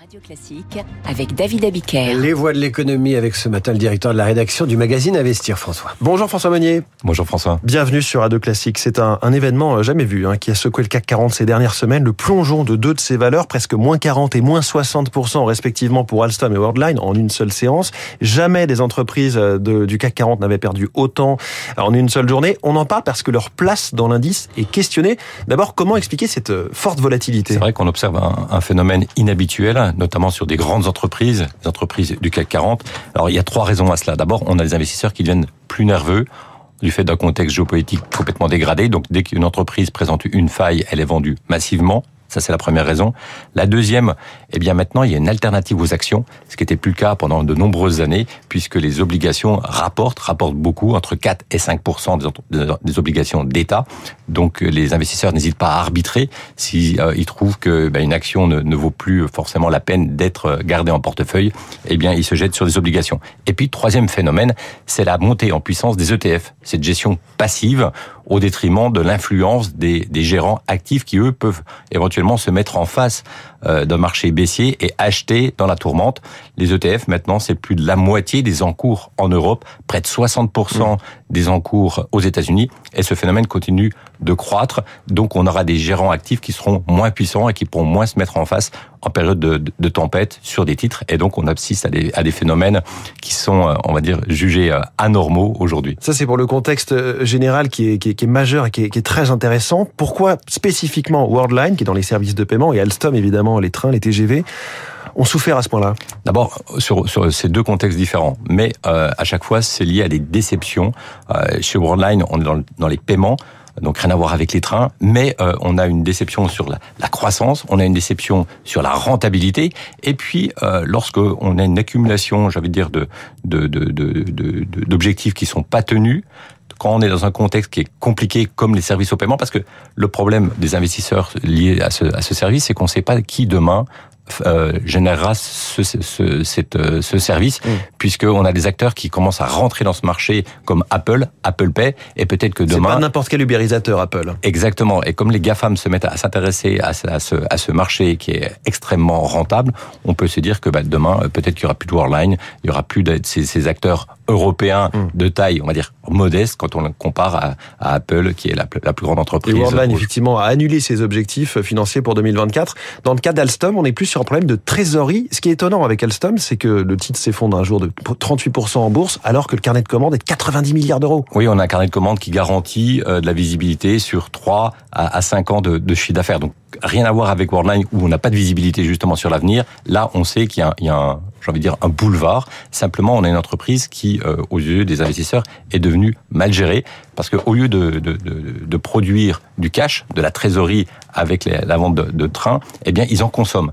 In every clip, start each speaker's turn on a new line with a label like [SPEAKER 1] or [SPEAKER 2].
[SPEAKER 1] Radio Classique avec David Abiker.
[SPEAKER 2] Les voix de l'économie avec ce matin le directeur de la rédaction du magazine Investir, François. Bonjour François Monnier.
[SPEAKER 3] Bonjour François.
[SPEAKER 2] Bienvenue sur Radio Classique. C'est un, un, événement euh, jamais vu hein, qui a secoué le CAC 40 ces dernières semaines. Le plongeon de deux de ses valeurs, presque moins 40 et moins 60% respectivement pour Alstom et Worldline en une seule séance. Jamais des entreprises euh, de, du CAC 40 n'avaient perdu autant en une seule journée. On en parle parce que leur place dans l'indice est questionnée. D'abord, comment expliquer cette euh, forte volatilité?
[SPEAKER 3] C'est vrai qu'on observe un, un phénomène inhabituel notamment sur des grandes entreprises, les entreprises du CAC 40. Alors il y a trois raisons à cela. D'abord, on a des investisseurs qui deviennent plus nerveux du fait d'un contexte géopolitique complètement dégradé. Donc dès qu'une entreprise présente une faille, elle est vendue massivement. Ça, c'est la première raison. La deuxième, eh bien, maintenant, il y a une alternative aux actions, ce qui n'était plus le cas pendant de nombreuses années, puisque les obligations rapportent, rapportent beaucoup, entre 4 et 5 des obligations d'État. Donc, les investisseurs n'hésitent pas à arbitrer si euh, trouvent que ben, une action ne, ne, vaut plus forcément la peine d'être gardée en portefeuille. Eh bien, ils se jettent sur des obligations. Et puis, troisième phénomène, c'est la montée en puissance des ETF, cette gestion passive au détriment de l'influence des, des gérants actifs qui, eux, peuvent éventuellement se mettre en face euh, d'un marché baissier et acheter dans la tourmente. Les ETF, maintenant, c'est plus de la moitié des encours en Europe, près de 60% mmh. des encours aux États-Unis, et ce phénomène continue de croître. Donc, on aura des gérants actifs qui seront moins puissants et qui pourront moins se mettre en face en période de, de, de tempête sur des titres. Et donc, on assiste à des, à des phénomènes qui sont, euh, on va dire, jugés euh, anormaux aujourd'hui.
[SPEAKER 2] Ça, c'est pour le contexte général qui est, qui est, qui est majeur et qui est, qui est très intéressant. Pourquoi spécifiquement Worldline, qui est dans les services de paiement, et Alstom, évidemment, les trains, les TGV, ont souffert à ce point-là?
[SPEAKER 3] D'abord, sur, sur, ces deux contextes différents, mais euh, à chaque fois, c'est lié à des déceptions. Euh, chez Worldline, on est dans, dans, les paiements, donc rien à voir avec les trains, mais euh, on a une déception sur la, croissance, on a une déception sur la rentabilité, et puis euh, lorsque on a une accumulation, j'avais dire, de, de, de, de, d'objectifs qui sont pas tenus, quand on est dans un contexte qui est compliqué comme les services au paiement, parce que le problème des investisseurs liés à ce, à ce service, c'est qu'on ne sait pas qui demain euh, générera ce, ce, cette, euh, ce service, mmh. puisqu'on a des acteurs qui commencent à rentrer dans ce marché comme Apple, Apple Pay, et peut-être que demain...
[SPEAKER 2] C'est pas n'importe quel ubérisateur, Apple.
[SPEAKER 3] Exactement. Et comme les GAFAM se mettent à s'intéresser à, à, ce, à ce marché qui est extrêmement rentable, on peut se dire que bah, demain, peut-être qu'il y aura plus de Worldline, il y aura plus de ces, ces acteurs européens mmh. de taille, on va dire, modeste quand on le compare à, à, Apple, qui est la, la plus grande entreprise.
[SPEAKER 2] Et Worldline, effectivement, a annulé ses objectifs financiers pour 2024. Dans le cas d'Alstom, on est plus sur un problème de trésorerie. Ce qui est étonnant avec Alstom, c'est que le titre s'effondre un jour de 38% en bourse, alors que le carnet de commande est de 90 milliards d'euros.
[SPEAKER 3] Oui, on a un carnet de commande qui garantit euh, de la visibilité sur 3 à 5 ans de, de chiffre d'affaires. Donc, rien à voir avec Worldline où on n'a pas de visibilité justement sur l'avenir. Là, on sait qu'il y a, un, j'ai envie de dire, un boulevard. Simplement, on a une entreprise qui, euh, aux yeux des investisseurs, est devenue mal gérée parce qu'au lieu de, de, de, de, produire du cash, de la trésorerie avec la vente de, de trains, eh bien, ils en consomment.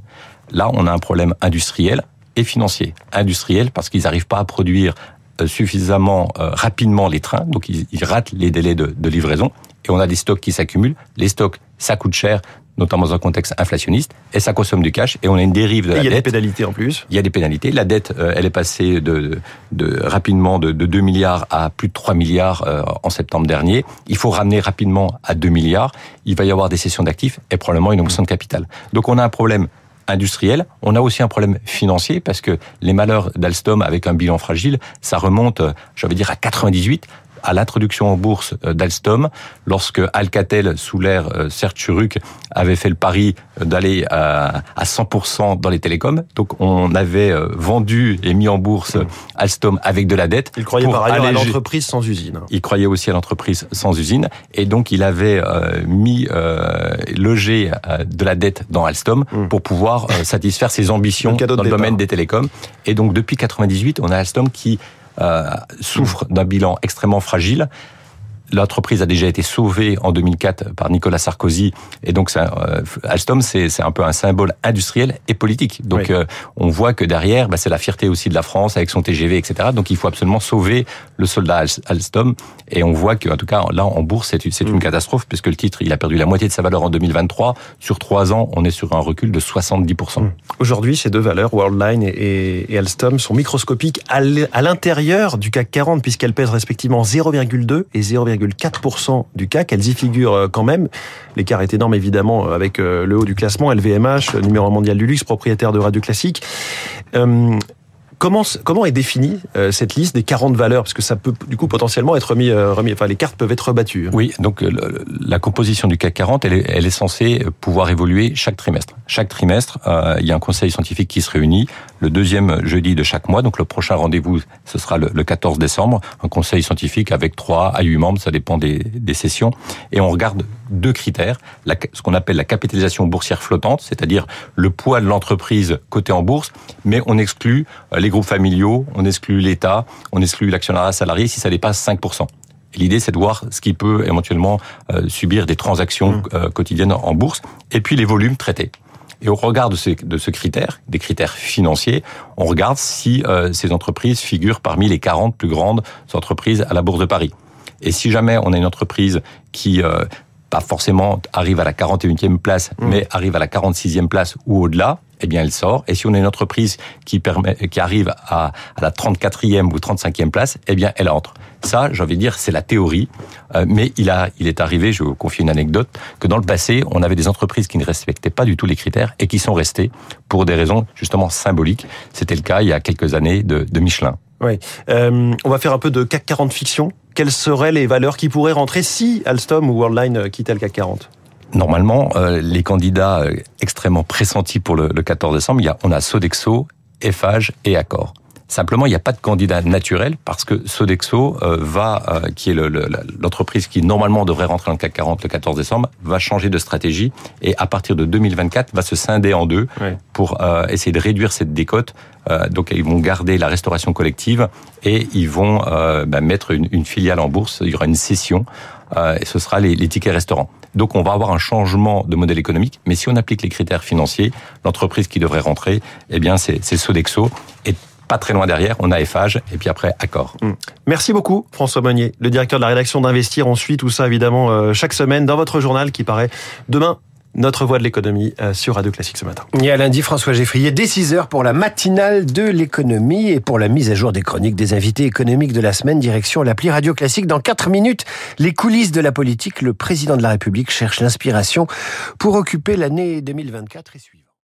[SPEAKER 3] Là, on a un problème industriel et financier. Industriel parce qu'ils n'arrivent pas à produire euh, suffisamment euh, rapidement les trains, donc ils, ils ratent les délais de, de livraison, et on a des stocks qui s'accumulent. Les stocks, ça coûte cher, notamment dans un contexte inflationniste, et ça consomme du cash, et on a une dérive de la
[SPEAKER 2] dette.
[SPEAKER 3] Il
[SPEAKER 2] y a des pénalités en plus.
[SPEAKER 3] Il y a des pénalités. La dette, euh, elle est passée de, de rapidement de, de 2 milliards à plus de 3 milliards euh, en septembre dernier. Il faut ramener rapidement à 2 milliards. Il va y avoir des cessions d'actifs et probablement une augmentation de capital. Donc on a un problème industriel. On a aussi un problème financier parce que les malheurs d'Alstom avec un bilan fragile, ça remonte, j'avais dire, à 98 à l'introduction en bourse d'Alstom, lorsque Alcatel, sous l'ère Serge Churuc, avait fait le pari d'aller à 100% dans les télécoms. Donc on avait vendu et mis en bourse Alstom avec de la dette.
[SPEAKER 2] Il croyait par ailleurs alléger... à l'entreprise sans usine.
[SPEAKER 3] Il croyait aussi à l'entreprise sans usine. Et donc il avait mis, logé de la dette dans Alstom mmh. pour pouvoir satisfaire ses ambitions dans le domaine des télécoms. Et donc depuis 98, on a Alstom qui euh, souffre d'un bilan extrêmement fragile. L'entreprise a déjà été sauvée en 2004 par Nicolas Sarkozy, et donc euh, Alstom, c'est un peu un symbole industriel et politique. Donc oui. euh, on voit que derrière, bah, c'est la fierté aussi de la France avec son TGV, etc. Donc il faut absolument sauver le soldat Alstom, et on voit que, en tout cas, là en bourse, c'est une, une catastrophe puisque le titre, il a perdu la moitié de sa valeur en 2023. Sur trois ans, on est sur un recul de 70%. Mmh.
[SPEAKER 2] Aujourd'hui, ces deux valeurs, Worldline et, et Alstom, sont microscopiques à l'intérieur du CAC 40 puisqu'elles pèsent respectivement 0,2 et 0,5 0,4% du CAC. Elles y figurent quand même. L'écart est énorme évidemment avec le haut du classement, LVMH, numéro mondial du luxe, propriétaire de Radio Classique. Comment, est définie euh, cette liste des 40 valeurs? Parce que ça peut du coup potentiellement être remis, euh, enfin les cartes peuvent être rebattues.
[SPEAKER 3] Oui, donc euh, la composition du CAC 40, elle est, elle est censée pouvoir évoluer chaque trimestre. Chaque trimestre, il y a un conseil scientifique qui se réunit le deuxième jeudi de chaque mois. Donc le prochain rendez-vous, ce sera le, 14 décembre, un conseil scientifique avec 3 à 8 membres, ça dépend des, des sessions. Et on regarde deux critères, la, ce qu'on appelle la capitalisation boursière flottante, c'est-à-dire le poids de l'entreprise cotée en bourse, mais on exclut les groupes familiaux, on exclut l'État, on exclut l'actionnariat salarié si ça dépasse 5%. L'idée, c'est de voir ce qui peut éventuellement euh, subir des transactions mmh. euh, quotidiennes en bourse, et puis les volumes traités. Et au regard de, de ce critère, des critères financiers, on regarde si euh, ces entreprises figurent parmi les 40 plus grandes entreprises à la Bourse de Paris. Et si jamais on a une entreprise qui pas forcément arrive à la 41e place, mmh. mais arrive à la 46e place ou au-delà, eh bien, elle sort. Et si on a une entreprise qui permet, qui arrive à, à la 34e ou 35e place, eh bien, elle entre. Ça, j'ai envie de dire, c'est la théorie. Euh, mais il a, il est arrivé, je vous confier une anecdote, que dans le passé, on avait des entreprises qui ne respectaient pas du tout les critères et qui sont restées pour des raisons justement symboliques. C'était le cas il y a quelques années de, de Michelin.
[SPEAKER 2] Oui. Euh, on va faire un peu de CAC 40 fiction. Quelles seraient les valeurs qui pourraient rentrer si Alstom ou Worldline quittaient le CAC 40
[SPEAKER 3] Normalement, euh, les candidats euh, extrêmement pressentis pour le, 14 décembre, il y a, on a Sodexo, Eiffage et Accor. Simplement, il n'y a pas de candidat naturel parce que Sodexo euh, va, qui est l'entreprise qui normalement devrait rentrer dans le CAC 40 le 14 décembre, va changer de stratégie et à partir de 2024 va se scinder en deux pour essayer de réduire cette décote. donc, ils vont garder la restauration collective et ils vont bah, mettre une, filiale en bourse. Il y aura une session et ce sera les, les tickets restaurants. Donc on va avoir un changement de modèle économique, mais si on applique les critères financiers, l'entreprise qui devrait rentrer, eh bien c'est Sodexo. Et pas très loin derrière, on a Eiffage et puis après Accor.
[SPEAKER 2] Hmm. Merci beaucoup François Monnier, le directeur de la rédaction d'Investir. On suit tout ça évidemment euh, chaque semaine dans votre journal qui paraît demain notre voix de l'économie euh, sur Radio Classique ce matin.
[SPEAKER 4] Et à lundi, François Geffrier, dès 6 heures pour la matinale de l'économie et pour la mise à jour des chroniques des invités économiques de la semaine, direction l'appli Radio Classique. Dans 4 minutes, les coulisses de la politique, le président de la République cherche l'inspiration pour occuper l'année 2024 et suivante.